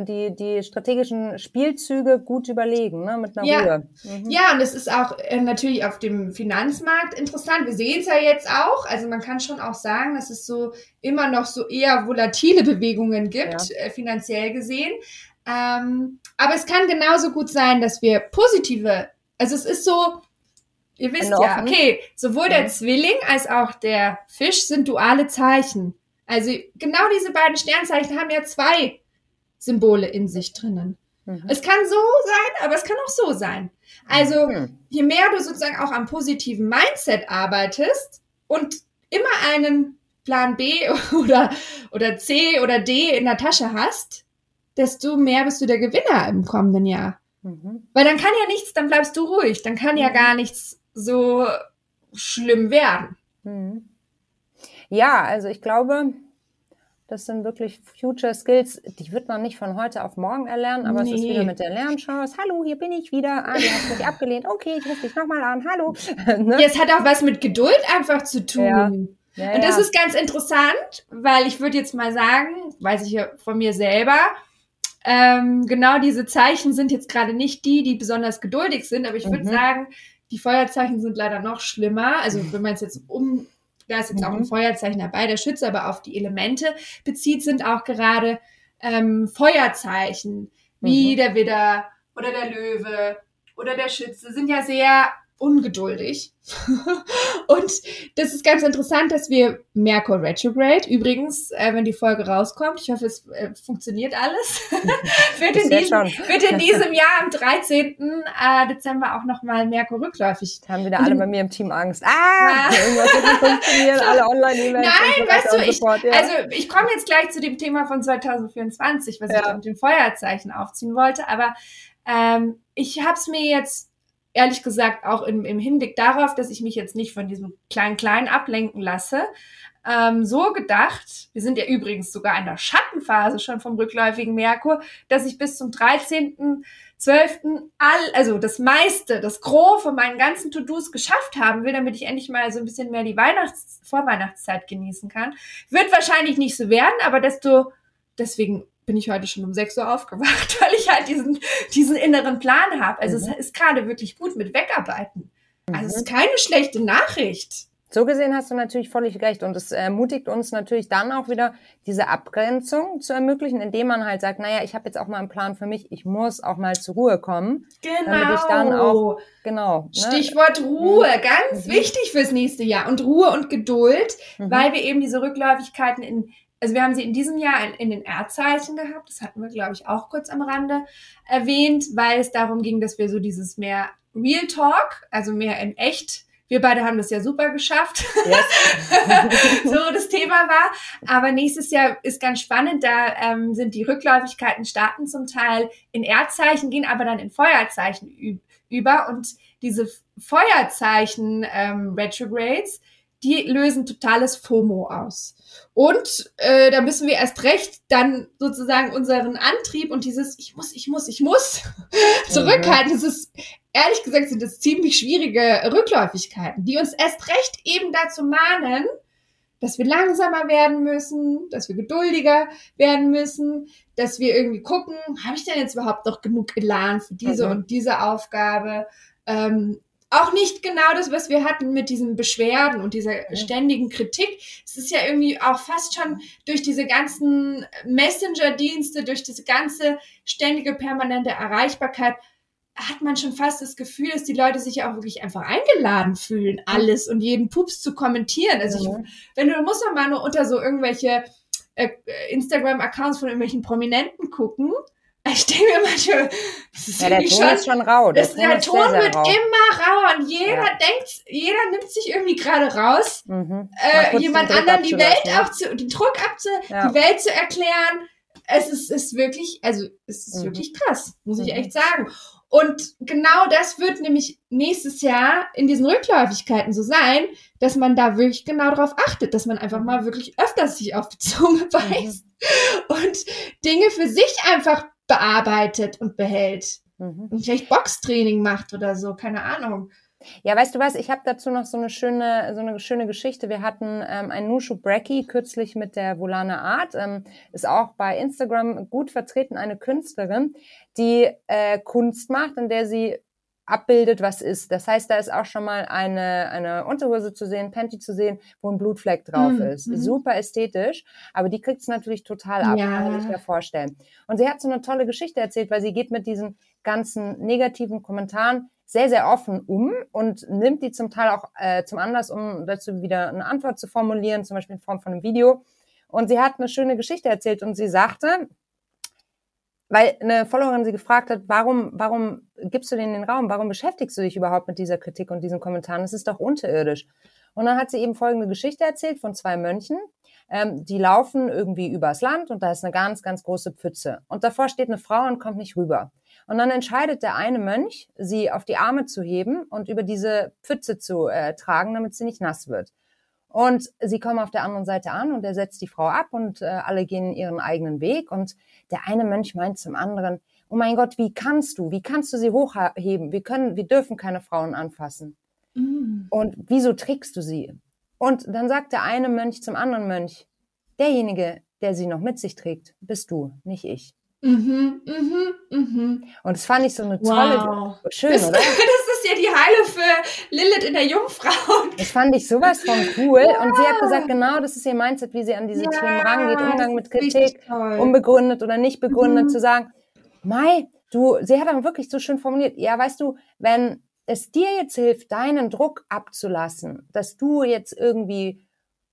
die, die strategischen Spielzüge gut überlegen, ne, mit einer ja. Ruhe. Mhm. Ja, und es ist auch äh, natürlich auf dem Finanzmarkt interessant. Wir sehen es ja jetzt auch. Also man kann schon auch sagen, dass es so immer noch so eher volatile Bewegungen gibt, ja. äh, finanziell gesehen. Ähm, aber es kann genauso gut sein, dass wir positive, also es ist so, ihr wisst ja, okay, sowohl der Zwilling als auch der Fisch sind duale Zeichen. Also genau diese beiden Sternzeichen haben ja zwei Symbole in sich drinnen. Mhm. Es kann so sein, aber es kann auch so sein. Also mhm. je mehr du sozusagen auch am positiven Mindset arbeitest und immer einen Plan B oder, oder C oder D in der Tasche hast, desto mehr bist du der Gewinner im kommenden Jahr. Mhm. Weil dann kann ja nichts, dann bleibst du ruhig, dann kann ja mhm. gar nichts so schlimm werden. Mhm. Ja, also ich glaube, das sind wirklich Future Skills, die wird man nicht von heute auf morgen erlernen, aber nee. es ist wieder mit der Lernchance. Hallo, hier bin ich wieder. Ah, du hast mich abgelehnt. Okay, ich rufe dich nochmal an. Hallo. ne? ja, es hat auch was mit Geduld einfach zu tun. Ja. Ja, und das ja. ist ganz interessant, weil ich würde jetzt mal sagen, weiß ich ja von mir selber, ähm, genau diese Zeichen sind jetzt gerade nicht die, die besonders geduldig sind, aber ich würde mhm. sagen, die Feuerzeichen sind leider noch schlimmer. Also wenn man es jetzt um da ist jetzt mhm. auch ein mhm. Feuerzeichen dabei, der Schütze aber auf die Elemente bezieht, sind auch gerade ähm, Feuerzeichen, wie mhm. der Widder oder der Löwe oder der Schütze, sind ja sehr ungeduldig. und das ist ganz interessant, dass wir Merkur Retrograde, übrigens, äh, wenn die Folge rauskommt, ich hoffe, es äh, funktioniert alles, wird, in diesem, wird in diesem Jahr am 13. Äh, Dezember auch nochmal Merkur rückläufig. Da haben wieder alle bei mir im Team Angst. Ah, irgendwas wird nicht funktionieren, alle Online-Events. Nein, so weißt du, ich, sofort, ja. also ich komme jetzt gleich zu dem Thema von 2024, was ja. ich mit dem Feuerzeichen aufziehen wollte, aber ähm, ich habe es mir jetzt ehrlich gesagt auch im, im Hinblick darauf, dass ich mich jetzt nicht von diesem Klein-Klein ablenken lasse, ähm, so gedacht, wir sind ja übrigens sogar in der Schattenphase schon vom rückläufigen Merkur, dass ich bis zum 13.12. all, also das meiste, das Gros von meinen ganzen To-Dos geschafft haben will, damit ich endlich mal so ein bisschen mehr die Weihnachts-, Vorweihnachtszeit genießen kann. Wird wahrscheinlich nicht so werden, aber desto, deswegen bin ich heute schon um 6 Uhr aufgewacht, weil ich halt diesen, diesen inneren Plan habe. Also mhm. es ist gerade wirklich gut mit Wegarbeiten. Also es ist mhm. keine schlechte Nachricht. So gesehen hast du natürlich völlig recht und es ermutigt uns natürlich dann auch wieder diese Abgrenzung zu ermöglichen, indem man halt sagt, naja, ich habe jetzt auch mal einen Plan für mich, ich muss auch mal zur Ruhe kommen. Genau. Damit ich dann auch, genau. Ne? Stichwort Ruhe, mhm. ganz mhm. wichtig fürs nächste Jahr und Ruhe und Geduld, mhm. weil wir eben diese Rückläufigkeiten in also wir haben sie in diesem Jahr in, in den Erdzeichen gehabt. Das hatten wir, glaube ich, auch kurz am Rande erwähnt, weil es darum ging, dass wir so dieses mehr Real Talk, also mehr in echt wir beide haben das ja super geschafft. Yes. so das Thema war. Aber nächstes Jahr ist ganz spannend. Da ähm, sind die Rückläufigkeiten starten zum Teil in Erdzeichen, gehen aber dann in Feuerzeichen über. Und diese Feuerzeichen ähm, Retrogrades, die lösen totales FOMO aus. Und äh, da müssen wir erst recht dann sozusagen unseren Antrieb und dieses Ich muss, ich muss, ich muss zurückhalten. Das ist, ehrlich gesagt, sind das ziemlich schwierige Rückläufigkeiten, die uns erst recht eben dazu mahnen, dass wir langsamer werden müssen, dass wir geduldiger werden müssen, dass wir irgendwie gucken, habe ich denn jetzt überhaupt noch genug Elan für diese mhm. und diese Aufgabe? Ähm, auch nicht genau das, was wir hatten mit diesen Beschwerden und dieser ständigen Kritik. Es ist ja irgendwie auch fast schon durch diese ganzen Messenger-Dienste, durch diese ganze ständige permanente Erreichbarkeit, hat man schon fast das Gefühl, dass die Leute sich ja auch wirklich einfach eingeladen fühlen, alles und jeden Pups zu kommentieren. Also ich, wenn du, du musst doch mal nur unter so irgendwelche äh, Instagram-Accounts von irgendwelchen Prominenten gucken ich denke mir manchmal, das ist ja, der Ton schon, ist schon rau. Der, das, Ton, der Ton wird rau. immer rauer und jeder ja. denkt, jeder nimmt sich irgendwie gerade raus, mhm. äh, jemand anderen die Welt auch zu, den Druck abzu, ja. die Welt zu erklären. Es ist, ist wirklich, also es ist mhm. wirklich krass, muss ich mhm. echt sagen. Und genau das wird nämlich nächstes Jahr in diesen Rückläufigkeiten so sein, dass man da wirklich genau darauf achtet, dass man einfach mal wirklich öfters sich auf die Zunge mhm. beißt mhm. und Dinge für sich einfach bearbeitet und behält. Mhm. Und vielleicht Boxtraining macht oder so, keine Ahnung. Ja, weißt du was, ich habe dazu noch so eine schöne, so eine schöne Geschichte. Wir hatten ähm, ein Nushu Brecky kürzlich mit der Volana Art, ähm, ist auch bei Instagram gut vertreten, eine Künstlerin, die äh, Kunst macht, in der sie abbildet, was ist. Das heißt, da ist auch schon mal eine, eine Unterhose zu sehen, Panty zu sehen, wo ein Blutfleck drauf mhm. ist. Super ästhetisch, aber die kriegt es natürlich total ab, ja. kann man sich ja vorstellen. Und sie hat so eine tolle Geschichte erzählt, weil sie geht mit diesen ganzen negativen Kommentaren sehr, sehr offen um und nimmt die zum Teil auch äh, zum Anlass, um dazu wieder eine Antwort zu formulieren, zum Beispiel in Form von einem Video. Und sie hat eine schöne Geschichte erzählt und sie sagte, weil eine Followerin sie gefragt hat, warum, warum gibst du denen den Raum? Warum beschäftigst du dich überhaupt mit dieser Kritik und diesen Kommentaren? Das ist doch unterirdisch. Und dann hat sie eben folgende Geschichte erzählt von zwei Mönchen. Ähm, die laufen irgendwie übers Land und da ist eine ganz, ganz große Pfütze. Und davor steht eine Frau und kommt nicht rüber. Und dann entscheidet der eine Mönch, sie auf die Arme zu heben und über diese Pfütze zu äh, tragen, damit sie nicht nass wird. Und sie kommen auf der anderen Seite an und er setzt die Frau ab und äh, alle gehen ihren eigenen Weg. Und der eine Mönch meint zum anderen, oh mein Gott, wie kannst du, wie kannst du sie hochheben? Wir können, wir dürfen keine Frauen anfassen. Mm. Und wieso trägst du sie? Und dann sagt der eine Mönch zum anderen Mönch, derjenige, der sie noch mit sich trägt, bist du, nicht ich. Mhm, mhm, mhm. Und das fand ich so eine tolle, wow. schön, das, oder? Das ist ja die Heile für Lilith in der Jungfrau. Das fand ich sowas von cool. Wow. Und sie hat gesagt, genau, das ist ihr Mindset, wie sie an diese ja, Themen rangeht, Umgang mit Kritik, unbegründet oder nicht begründet, mhm. zu sagen, Mai, du, sie hat auch wirklich so schön formuliert, ja, weißt du, wenn es dir jetzt hilft, deinen Druck abzulassen, dass du jetzt irgendwie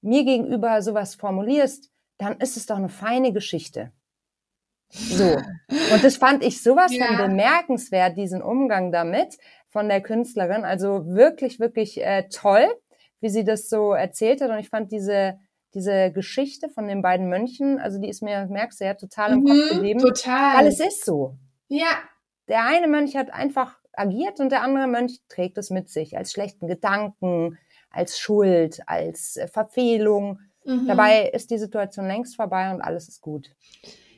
mir gegenüber sowas formulierst, dann ist es doch eine feine Geschichte. So. Und das fand ich sowas ja. von bemerkenswert, diesen Umgang damit von der Künstlerin. Also wirklich, wirklich äh, toll, wie sie das so erzählt hat. Und ich fand diese, diese Geschichte von den beiden Mönchen, also die ist mir, merkst du ja, total im mhm, Kopf geblieben. Total. Weil es ist so. Ja. Der eine Mönch hat einfach agiert und der andere Mönch trägt es mit sich als schlechten Gedanken, als Schuld, als äh, Verfehlung. Mhm. Dabei ist die Situation längst vorbei und alles ist gut.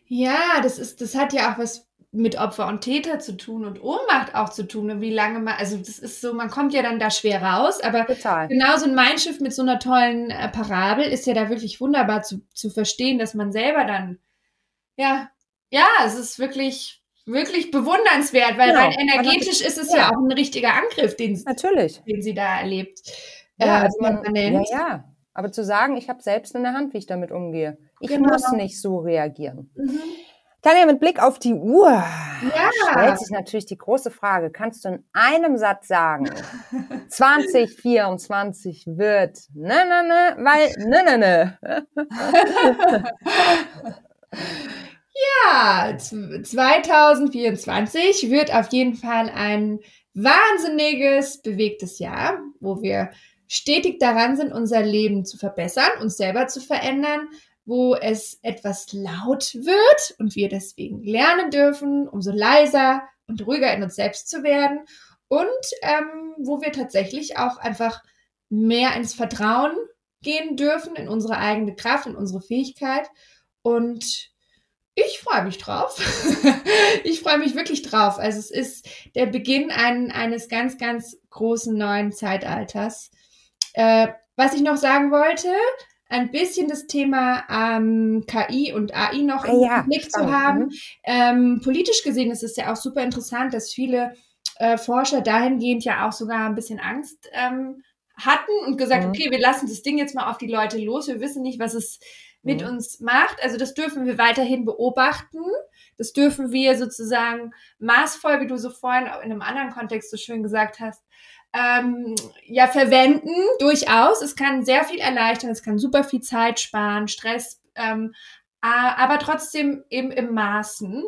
Ja, das ist, das hat ja auch was mit Opfer und Täter zu tun und Ohnmacht auch zu tun und wie lange man, also das ist so, man kommt ja dann da schwer raus, aber Total. genau so ein Mindshift mit so einer tollen äh, Parabel ist ja da wirklich wunderbar zu, zu verstehen, dass man selber dann, ja, ja, es ist wirklich, wirklich bewundernswert, weil genau. rein energetisch ist es ja. ja. auch ein richtiger Angriff, den, Natürlich. den sie da erlebt. Ja, äh, also man, ja, ja. Aber zu sagen, ich habe selbst in der Hand, wie ich damit umgehe. Ich genau. muss nicht so reagieren. Mhm. Tanja, mit Blick auf die Uhr ja. stellt sich natürlich die große Frage, kannst du in einem Satz sagen, 2024 wird ne, ne, ne, weil ne, ne, ne. Ja, 2024 wird auf jeden Fall ein wahnsinniges, bewegtes Jahr, wo wir stetig daran sind, unser Leben zu verbessern, uns selber zu verändern, wo es etwas laut wird und wir deswegen lernen dürfen, umso leiser und ruhiger in uns selbst zu werden und ähm, wo wir tatsächlich auch einfach mehr ins Vertrauen gehen dürfen, in unsere eigene Kraft, in unsere Fähigkeit und ich freue mich drauf. ich freue mich wirklich drauf. Also es ist der Beginn ein, eines ganz, ganz großen neuen Zeitalters. Äh, was ich noch sagen wollte, ein bisschen das Thema ähm, KI und AI noch im ja, Blick zu haben. Mhm. Ähm, politisch gesehen ist es ja auch super interessant, dass viele äh, Forscher dahingehend ja auch sogar ein bisschen Angst ähm, hatten und gesagt, mhm. okay, wir lassen das Ding jetzt mal auf die Leute los. Wir wissen nicht, was es mit mhm. uns macht. Also das dürfen wir weiterhin beobachten. Das dürfen wir sozusagen maßvoll, wie du so vorhin in einem anderen Kontext so schön gesagt hast, ähm, ja verwenden, durchaus. Es kann sehr viel erleichtern, es kann super viel Zeit sparen, Stress, ähm, aber trotzdem eben im Maßen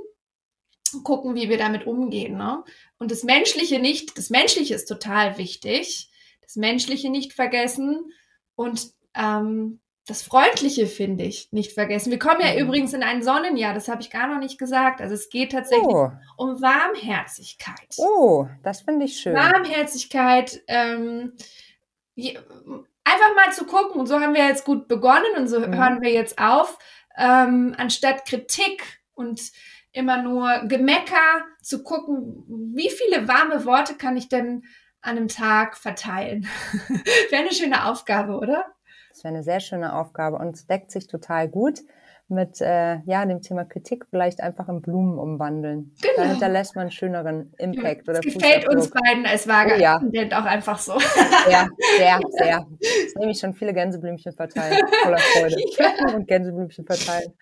gucken, wie wir damit umgehen. Ne? Und das Menschliche nicht, das Menschliche ist total wichtig, das Menschliche nicht vergessen und ähm, das Freundliche, finde ich, nicht vergessen. Wir kommen ja mhm. übrigens in ein Sonnenjahr, das habe ich gar noch nicht gesagt. Also es geht tatsächlich oh. um Warmherzigkeit. Oh, das finde ich schön. Warmherzigkeit, ähm, einfach mal zu gucken. Und so haben wir jetzt gut begonnen und so mhm. hören wir jetzt auf. Ähm, anstatt Kritik und immer nur Gemecker zu gucken, wie viele warme Worte kann ich denn an einem Tag verteilen? Wäre eine schöne Aufgabe, oder? Das wäre eine sehr schöne Aufgabe und es deckt sich total gut mit äh, ja, dem Thema Kritik vielleicht einfach in Blumen umwandeln. Genau. Da hinterlässt man einen schöneren Impact. Ja, oder das gefällt uns beiden als Waage oh, ja. auch einfach so. Ja, sehr, sehr. Jetzt nehme ich schon viele Gänseblümchen verteilen. Voller Freude. Ja. Und Gänseblümchen verteilen.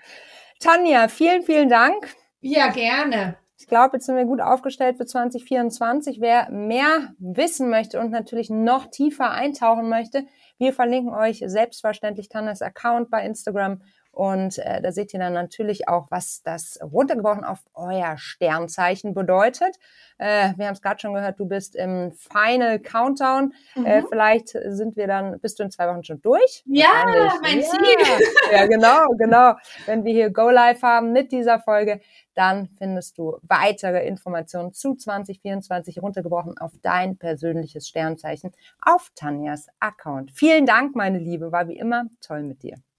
Tanja, vielen, vielen Dank. Ja, gerne. Ich glaube, jetzt sind wir gut aufgestellt für 2024. Wer mehr wissen möchte und natürlich noch tiefer eintauchen möchte, wir verlinken euch selbstverständlich Tannes Account bei Instagram und äh, da seht ihr dann natürlich auch, was das runtergebrochen auf euer Sternzeichen bedeutet. Äh, wir haben es gerade schon gehört, du bist im Final Countdown. Äh, mhm. Äh, vielleicht sind wir dann, bist du in zwei Wochen schon durch? Ja, mein ja. Ziel. Ja, genau, genau. Wenn wir hier Go Live haben mit dieser Folge, dann findest du weitere Informationen zu 2024 runtergebrochen auf dein persönliches Sternzeichen auf Tanjas Account. Vielen Dank, meine Liebe. War wie immer toll mit dir.